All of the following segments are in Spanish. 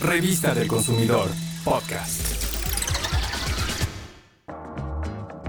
Revista del Consumidor, podcast.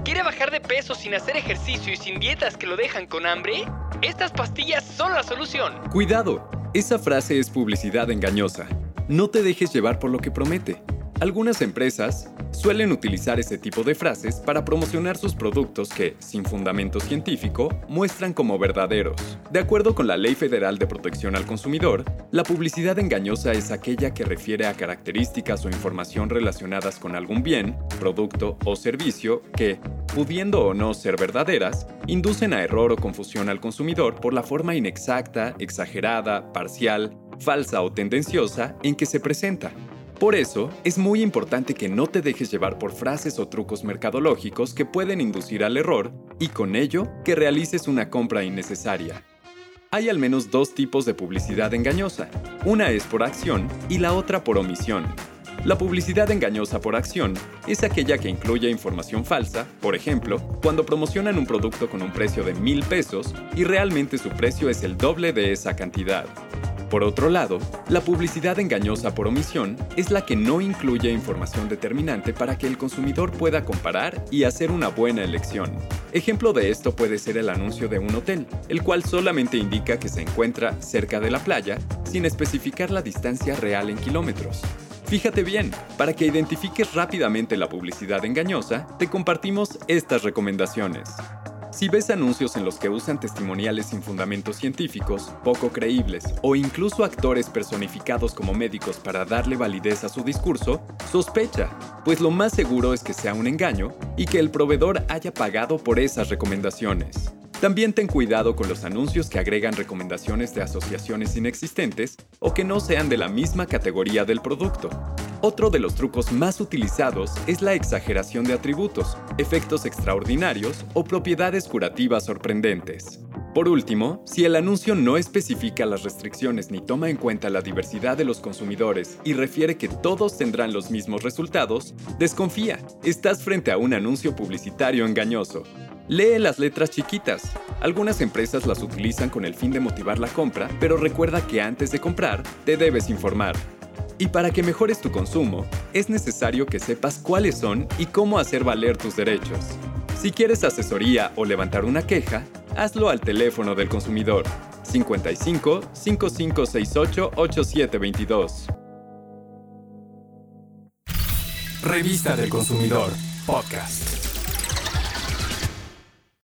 ¿Quiere bajar de peso sin hacer ejercicio y sin dietas que lo dejan con hambre? Estas pastillas son la solución. Cuidado, esa frase es publicidad engañosa. No te dejes llevar por lo que promete. Algunas empresas suelen utilizar ese tipo de frases para promocionar sus productos que, sin fundamento científico, muestran como verdaderos. De acuerdo con la Ley Federal de Protección al Consumidor, la publicidad engañosa es aquella que refiere a características o información relacionadas con algún bien, producto o servicio que, pudiendo o no ser verdaderas, inducen a error o confusión al consumidor por la forma inexacta, exagerada, parcial, falsa o tendenciosa en que se presenta. Por eso, es muy importante que no te dejes llevar por frases o trucos mercadológicos que pueden inducir al error y con ello que realices una compra innecesaria. Hay al menos dos tipos de publicidad engañosa. Una es por acción y la otra por omisión. La publicidad engañosa por acción es aquella que incluye información falsa, por ejemplo, cuando promocionan un producto con un precio de mil pesos y realmente su precio es el doble de esa cantidad. Por otro lado, la publicidad engañosa por omisión es la que no incluye información determinante para que el consumidor pueda comparar y hacer una buena elección. Ejemplo de esto puede ser el anuncio de un hotel, el cual solamente indica que se encuentra cerca de la playa sin especificar la distancia real en kilómetros. Fíjate bien, para que identifiques rápidamente la publicidad engañosa, te compartimos estas recomendaciones. Si ves anuncios en los que usan testimoniales sin fundamentos científicos, poco creíbles, o incluso actores personificados como médicos para darle validez a su discurso, sospecha, pues lo más seguro es que sea un engaño y que el proveedor haya pagado por esas recomendaciones. También ten cuidado con los anuncios que agregan recomendaciones de asociaciones inexistentes o que no sean de la misma categoría del producto. Otro de los trucos más utilizados es la exageración de atributos, efectos extraordinarios o propiedades curativas sorprendentes. Por último, si el anuncio no especifica las restricciones ni toma en cuenta la diversidad de los consumidores y refiere que todos tendrán los mismos resultados, desconfía, estás frente a un anuncio publicitario engañoso. Lee las letras chiquitas. Algunas empresas las utilizan con el fin de motivar la compra, pero recuerda que antes de comprar, te debes informar. Y para que mejores tu consumo, es necesario que sepas cuáles son y cómo hacer valer tus derechos. Si quieres asesoría o levantar una queja, hazlo al teléfono del consumidor 55 5568 8722. Revista del Consumidor, podcast.